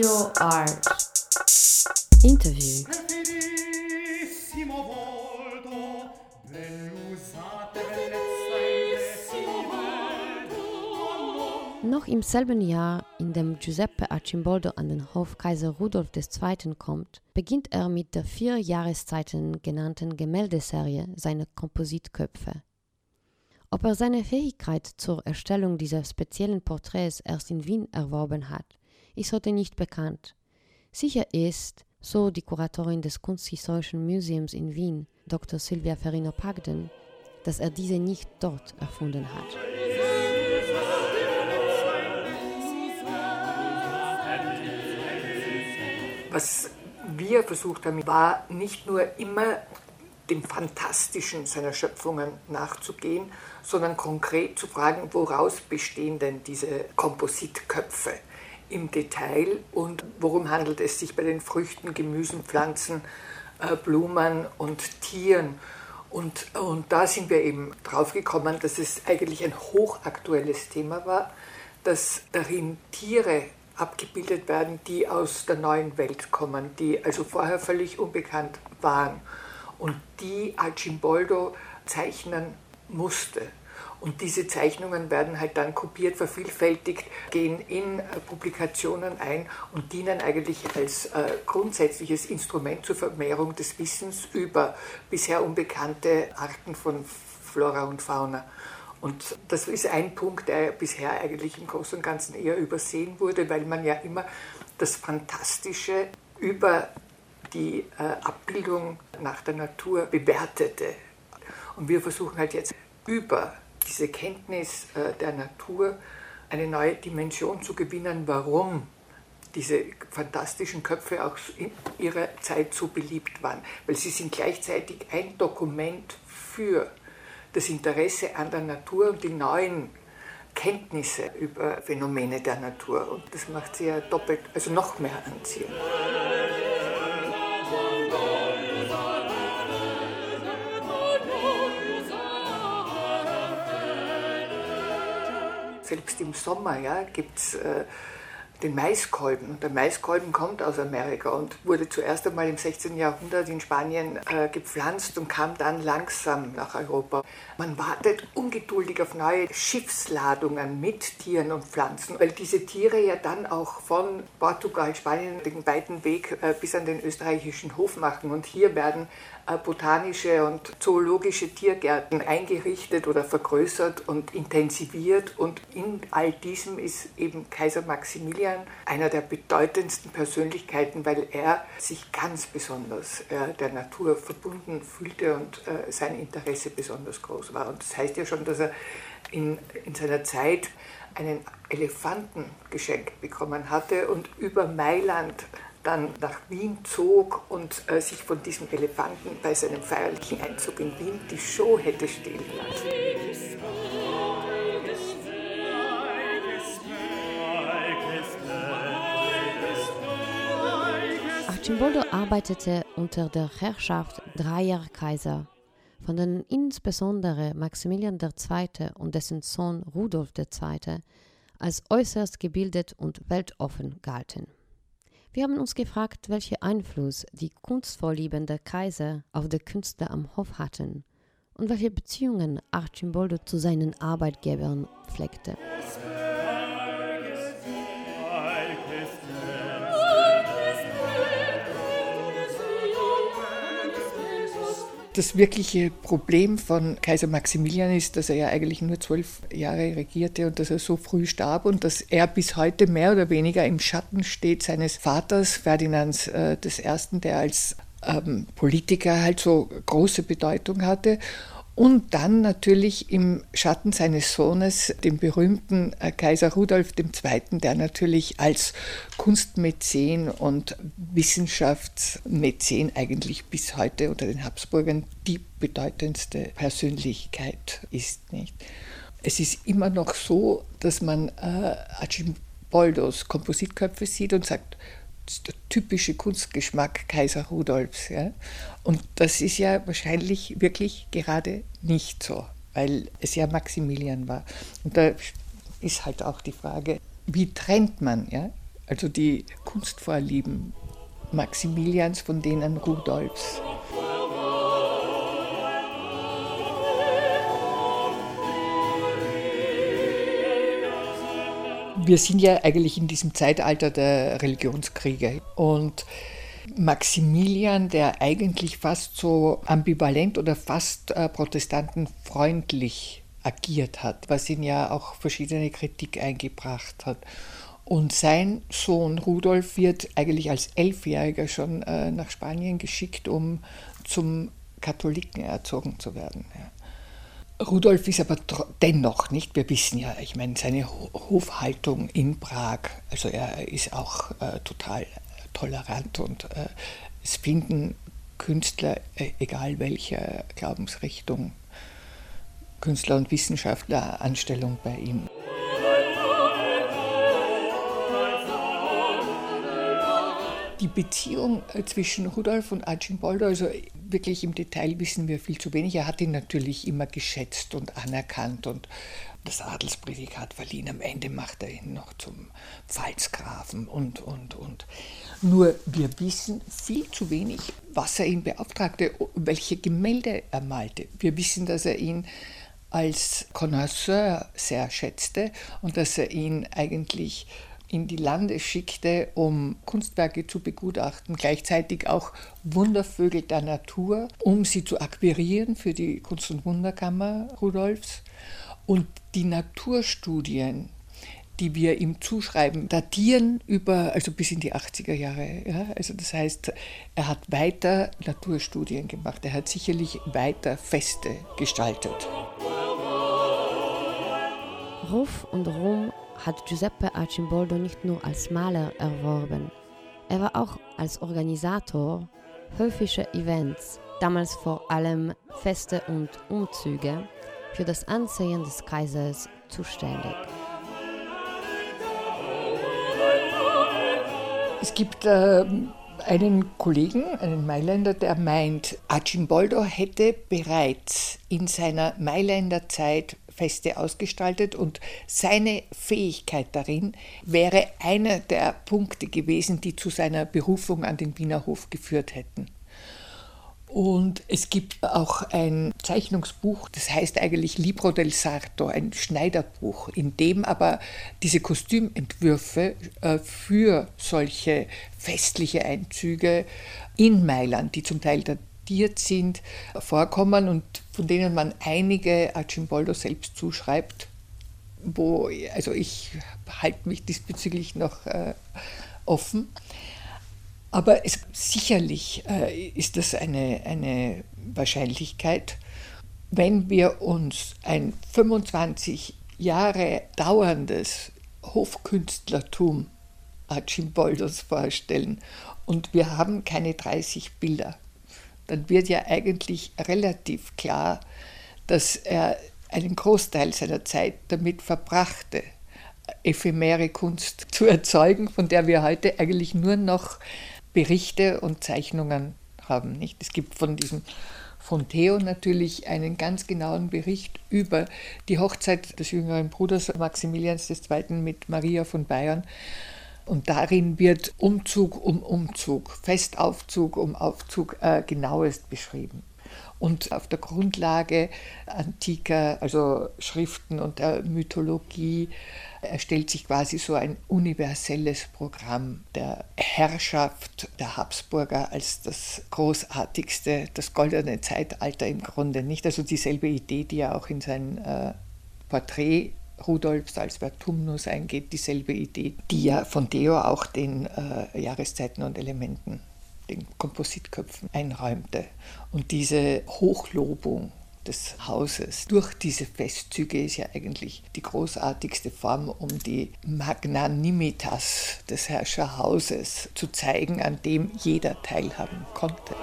Pure Art. Interview. Noch im selben Jahr, in dem Giuseppe Arcimboldo an den Hof Kaiser Rudolf II. kommt, beginnt er mit der vier Jahreszeiten genannten Gemäldeserie seiner Kompositköpfe. Ob er seine Fähigkeit zur Erstellung dieser speziellen Porträts erst in Wien erworben hat, ist heute nicht bekannt. Sicher ist, so die Kuratorin des Kunsthistorischen Museums in Wien, Dr. Silvia Ferrino-Pagden, dass er diese nicht dort erfunden hat. Was wir versucht haben, war nicht nur immer dem Fantastischen seiner Schöpfungen nachzugehen, sondern konkret zu fragen, woraus bestehen denn diese Kompositköpfe im Detail und worum handelt es sich bei den Früchten, Gemüsen, Pflanzen, äh, Blumen und Tieren. Und, und da sind wir eben drauf gekommen, dass es eigentlich ein hochaktuelles Thema war, dass darin Tiere abgebildet werden, die aus der neuen Welt kommen, die also vorher völlig unbekannt waren und die Archimboldo zeichnen musste. Und diese Zeichnungen werden halt dann kopiert, vervielfältigt, gehen in äh, Publikationen ein und dienen eigentlich als äh, grundsätzliches Instrument zur Vermehrung des Wissens über bisher unbekannte Arten von Flora und Fauna. Und das ist ein Punkt, der bisher eigentlich im Großen und Ganzen eher übersehen wurde, weil man ja immer das Fantastische über die äh, Abbildung nach der Natur bewertete. Und wir versuchen halt jetzt über diese Kenntnis äh, der Natur eine neue Dimension zu gewinnen, warum diese fantastischen Köpfe auch in ihrer Zeit so beliebt waren. Weil sie sind gleichzeitig ein Dokument für das Interesse an der Natur und die neuen Kenntnisse über Phänomene der Natur. Und das macht sie ja doppelt, also noch mehr anziehend. Selbst im Sommer ja, gibt es äh, den Maiskolben. Und der Maiskolben kommt aus Amerika und wurde zuerst einmal im 16. Jahrhundert in Spanien äh, gepflanzt und kam dann langsam nach Europa. Man wartet ungeduldig auf neue Schiffsladungen mit Tieren und Pflanzen, weil diese Tiere ja dann auch von Portugal, Spanien den weiten Weg äh, bis an den österreichischen Hof machen. Und hier werden botanische und zoologische Tiergärten eingerichtet oder vergrößert und intensiviert. Und in all diesem ist eben Kaiser Maximilian einer der bedeutendsten Persönlichkeiten, weil er sich ganz besonders äh, der Natur verbunden fühlte und äh, sein Interesse besonders groß war. Und das heißt ja schon, dass er in, in seiner Zeit einen Elefanten geschenkt bekommen hatte und über Mailand dann nach Wien zog und äh, sich von diesem Elefanten bei seinem feierlichen Einzug in Wien die Show hätte stehlen lassen. Archimboldo arbeitete unter der Herrschaft dreier Kaiser, von denen insbesondere Maximilian II. und dessen Sohn Rudolf II. als äußerst gebildet und weltoffen galten. Wir haben uns gefragt, welchen Einfluss die kunstvorliebende Kaiser auf die Künstler am Hof hatten und welche Beziehungen Archimboldo zu seinen Arbeitgebern pflegte. Das wirkliche Problem von Kaiser Maximilian ist, dass er ja eigentlich nur zwölf Jahre regierte und dass er so früh starb und dass er bis heute mehr oder weniger im Schatten steht seines Vaters Ferdinands äh, I., der als ähm, Politiker halt so große Bedeutung hatte und dann natürlich im Schatten seines Sohnes, dem berühmten äh, Kaiser Rudolf II., der natürlich als Kunstmäzen und Wissenschaftsmäzen eigentlich bis heute unter den Habsburgern die bedeutendste Persönlichkeit ist. Nicht? Es ist immer noch so, dass man äh, Archimboldos Kompositköpfe sieht und sagt, der typische Kunstgeschmack Kaiser Rudolfs. Ja? Und das ist ja wahrscheinlich wirklich gerade nicht so, weil es ja Maximilian war. Und da ist halt auch die Frage, wie trennt man ja, also die Kunstvorlieben Maximilians von denen Rudolfs. Wir sind ja eigentlich in diesem Zeitalter der Religionskriege und Maximilian, der eigentlich fast so ambivalent oder fast äh, protestantenfreundlich agiert hat, was ihn ja auch verschiedene Kritik eingebracht hat. Und sein Sohn Rudolf wird eigentlich als Elfjähriger schon äh, nach Spanien geschickt, um zum Katholiken erzogen zu werden. Ja. Rudolf ist aber dennoch nicht, wir wissen ja, ich meine, seine Hofhaltung in Prag, also er ist auch äh, total tolerant und äh, es finden Künstler, äh, egal welcher Glaubensrichtung, Künstler und Wissenschaftler Anstellung bei ihm. Die Beziehung äh, zwischen Rudolf und Archimboldo, also wirklich im Detail wissen wir viel zu wenig. Er hat ihn natürlich immer geschätzt und anerkannt und das Adelsprädikat verliehen. Am Ende macht er ihn noch zum Pfalzgrafen und, und, und. Nur wir wissen viel zu wenig, was er ihn beauftragte, welche Gemälde er malte. Wir wissen, dass er ihn als Connoisseur sehr schätzte und dass er ihn eigentlich in die Lande schickte, um Kunstwerke zu begutachten, gleichzeitig auch Wundervögel der Natur, um sie zu akquirieren für die Kunst- und Wunderkammer Rudolfs. Und die Naturstudien, die wir ihm zuschreiben, datieren über, also bis in die 80er Jahre. Ja? Also das heißt, er hat weiter Naturstudien gemacht, er hat sicherlich weiter Feste gestaltet. Ruf und Ruhm hat Giuseppe Arcimboldo nicht nur als Maler erworben, er war auch als Organisator höfischer Events, damals vor allem Feste und Umzüge, für das Ansehen des Kaisers zuständig. Es gibt äh, einen Kollegen, einen Mailänder, der meint, Arcimboldo hätte bereits in seiner Mailänder Zeit Feste ausgestaltet und seine Fähigkeit darin wäre einer der Punkte gewesen, die zu seiner Berufung an den Wiener Hof geführt hätten. Und es gibt auch ein Zeichnungsbuch, das heißt eigentlich Libro del Sarto, ein Schneiderbuch, in dem aber diese Kostümentwürfe äh, für solche festliche Einzüge in Mailand, die zum Teil datiert sind, vorkommen und von denen man einige Archimboldo selbst zuschreibt, wo, also ich halte mich diesbezüglich noch äh, offen. Aber es, sicherlich äh, ist das eine, eine Wahrscheinlichkeit, wenn wir uns ein 25 Jahre dauerndes Hofkünstlertum Archimboldos vorstellen und wir haben keine 30 Bilder dann wird ja eigentlich relativ klar, dass er einen Großteil seiner Zeit damit verbrachte, ephemere Kunst zu erzeugen, von der wir heute eigentlich nur noch Berichte und Zeichnungen haben. Nicht? Es gibt von diesem von Theo natürlich einen ganz genauen Bericht über die Hochzeit des jüngeren Bruders Maximilians II. mit Maria von Bayern und darin wird Umzug um Umzug, Festaufzug um Aufzug äh, genauest beschrieben. Und auf der Grundlage antiker, also Schriften und der Mythologie, erstellt sich quasi so ein universelles Programm der Herrschaft der Habsburger als das großartigste, das goldene Zeitalter im Grunde. Nicht also dieselbe Idee, die er auch in sein äh, Porträt Rudolf Salzberg-Tumnus eingeht, dieselbe Idee, die ja von Deo auch den äh, Jahreszeiten und Elementen, den Kompositköpfen einräumte. Und diese Hochlobung des Hauses durch diese Festzüge ist ja eigentlich die großartigste Form, um die Magnanimitas des Herrscherhauses zu zeigen, an dem jeder teilhaben konnte.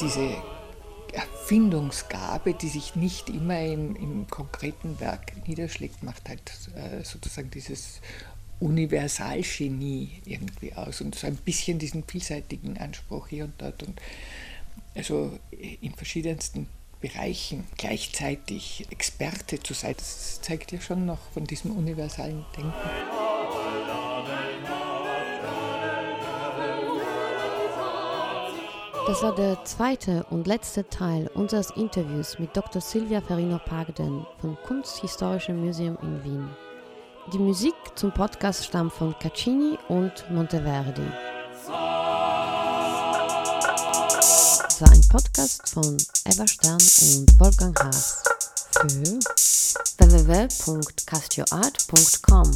Diese Erfindungsgabe, die sich nicht immer im, im konkreten Werk niederschlägt, macht halt äh, sozusagen dieses Universalgenie irgendwie aus und so ein bisschen diesen vielseitigen Anspruch hier und dort und also in verschiedensten Bereichen gleichzeitig Experte zu sein, das zeigt ja schon noch von diesem universalen Denken. Das war der zweite und letzte Teil unseres Interviews mit Dr. Silvia Ferrino-Pagden vom Kunsthistorischen Museum in Wien. Die Musik zum Podcast stammt von Caccini und Monteverdi. Das war ein Podcast von Eva Stern und Wolfgang Haas für www.castioart.com.